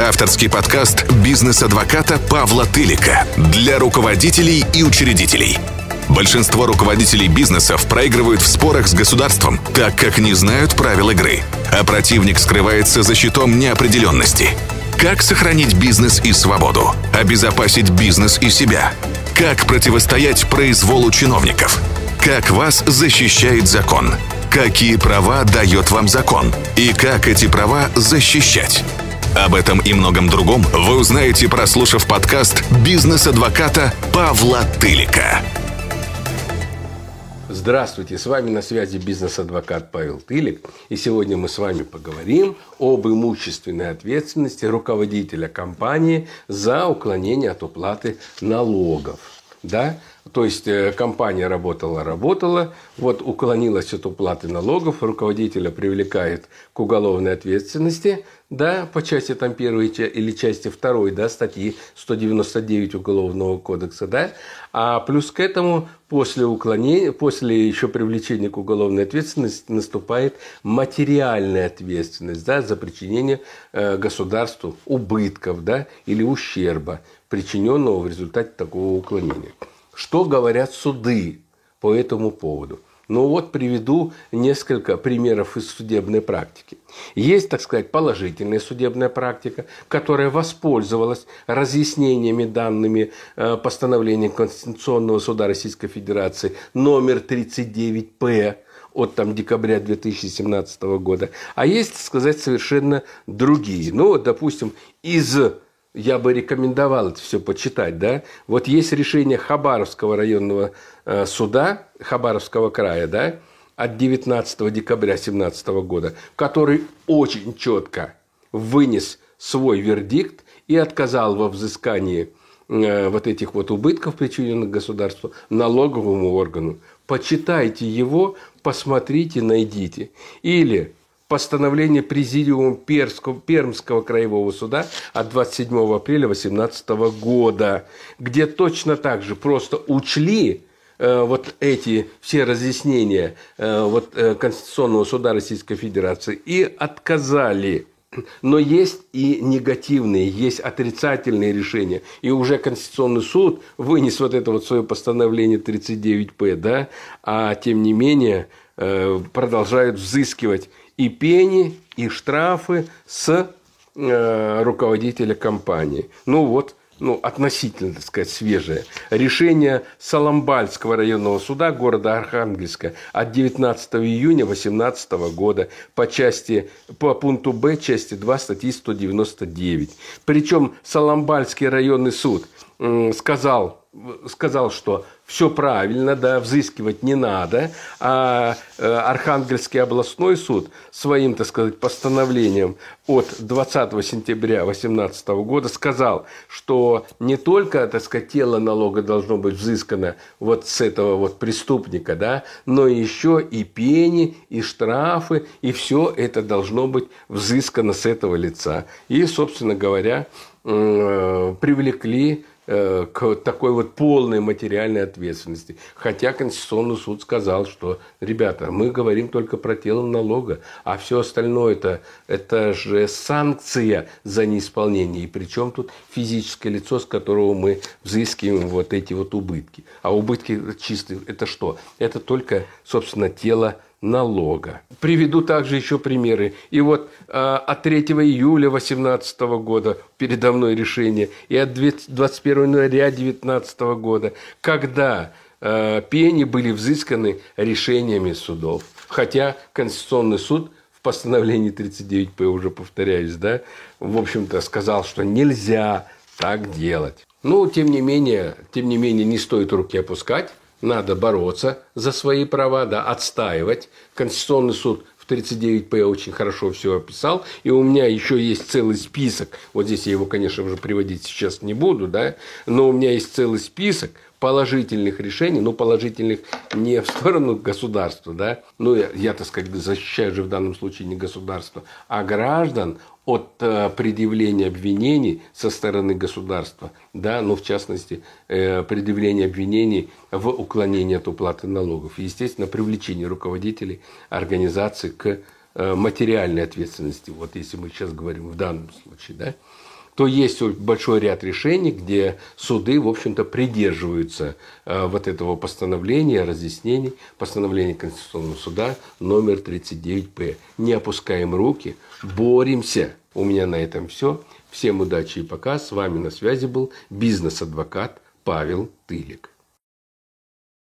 Авторский подкаст бизнес-адвоката Павла Тылика для руководителей и учредителей. Большинство руководителей бизнесов проигрывают в спорах с государством, так как не знают правил игры, а противник скрывается за щитом неопределенности. Как сохранить бизнес и свободу? Обезопасить бизнес и себя? Как противостоять произволу чиновников? Как вас защищает закон? Какие права дает вам закон? И как эти права защищать? Об этом и многом другом вы узнаете, прослушав подкаст «Бизнес-адвоката» Павла Тылика. Здравствуйте, с вами на связи бизнес-адвокат Павел Тылик. И сегодня мы с вами поговорим об имущественной ответственности руководителя компании за уклонение от уплаты налогов. Да? То есть э, компания работала, работала, вот уклонилась от уплаты налогов, руководителя привлекает к уголовной ответственности, да, по части там первой или части второй, да, статьи 199 Уголовного кодекса, да, а плюс к этому после уклонения, после еще привлечения к уголовной ответственности наступает материальная ответственность, да, за причинение э, государству убытков, да, или ущерба, причиненного в результате такого уклонения. Что говорят суды по этому поводу? Ну вот приведу несколько примеров из судебной практики. Есть, так сказать, положительная судебная практика, которая воспользовалась разъяснениями данными э, постановления Конституционного суда Российской Федерации номер 39П от там, декабря 2017 года. А есть, так сказать, совершенно другие. Ну, вот, допустим, из я бы рекомендовал это все почитать, да. Вот есть решение Хабаровского районного э, суда Хабаровского края, да, от 19 декабря 2017 года, который очень четко вынес свой вердикт и отказал во взыскании э, вот этих вот убытков, причиненных государству, налоговому органу. Почитайте его, посмотрите, найдите. Или постановление Президиума Перского, Пермского краевого суда от 27 апреля 2018 года, где точно так же просто учли э, вот эти все разъяснения э, вот, э, Конституционного суда Российской Федерации и отказали но есть и негативные, есть отрицательные решения. И уже Конституционный суд вынес вот это вот свое постановление 39П, да, а тем не менее продолжают взыскивать и пени, и штрафы с э, руководителя компании. Ну вот, ну, относительно, так сказать, свежее. Решение Соломбальского районного суда города Архангельска от 19 июня 2018 года по части, по пункту Б части 2 статьи 199. Причем Соломбальский районный суд сказал, сказал, что все правильно, да, взыскивать не надо, а э, Архангельский областной суд своим, так сказать, постановлением от 20 сентября 2018 года сказал, что не только, так сказать, тело налога должно быть взыскано вот с этого вот преступника, да, но еще и пени, и штрафы, и все это должно быть взыскано с этого лица. И, собственно говоря, э, привлекли к такой вот полной материальной ответственности. Хотя Конституционный суд сказал, что, ребята, мы говорим только про тело налога, а все остальное это, это же санкция за неисполнение. И причем тут физическое лицо, с которого мы взыскиваем вот эти вот убытки. А убытки чистые, это что? Это только, собственно, тело налога. Приведу также еще примеры. И вот э, от 3 июля 2018 года передо мной решение, и от 21 января 2019 года, когда э, пени были взысканы решениями судов. Хотя Конституционный суд в постановлении 39П, уже повторяюсь, да, в общем-то сказал, что нельзя так делать. Но, тем не менее, тем не менее, не стоит руки опускать надо бороться за свои права, да, отстаивать. Конституционный суд в 39П очень хорошо все описал. И у меня еще есть целый список. Вот здесь я его, конечно, уже приводить сейчас не буду, да, но у меня есть целый список положительных решений, ну, положительных не в сторону государства, да, ну, я, я, так сказать, защищаю же в данном случае не государство, а граждан от э, предъявления обвинений со стороны государства, да, ну, в частности, э, предъявления обвинений в уклонении от уплаты налогов. И, естественно, привлечение руководителей организации к э, материальной ответственности, вот если мы сейчас говорим в данном случае, да, то есть большой ряд решений, где суды, в общем-то, придерживаются э, вот этого постановления, разъяснений, постановления Конституционного суда номер 39П. Не опускаем руки, боремся. У меня на этом все. Всем удачи и пока. С вами на связи был бизнес-адвокат Павел Тылик.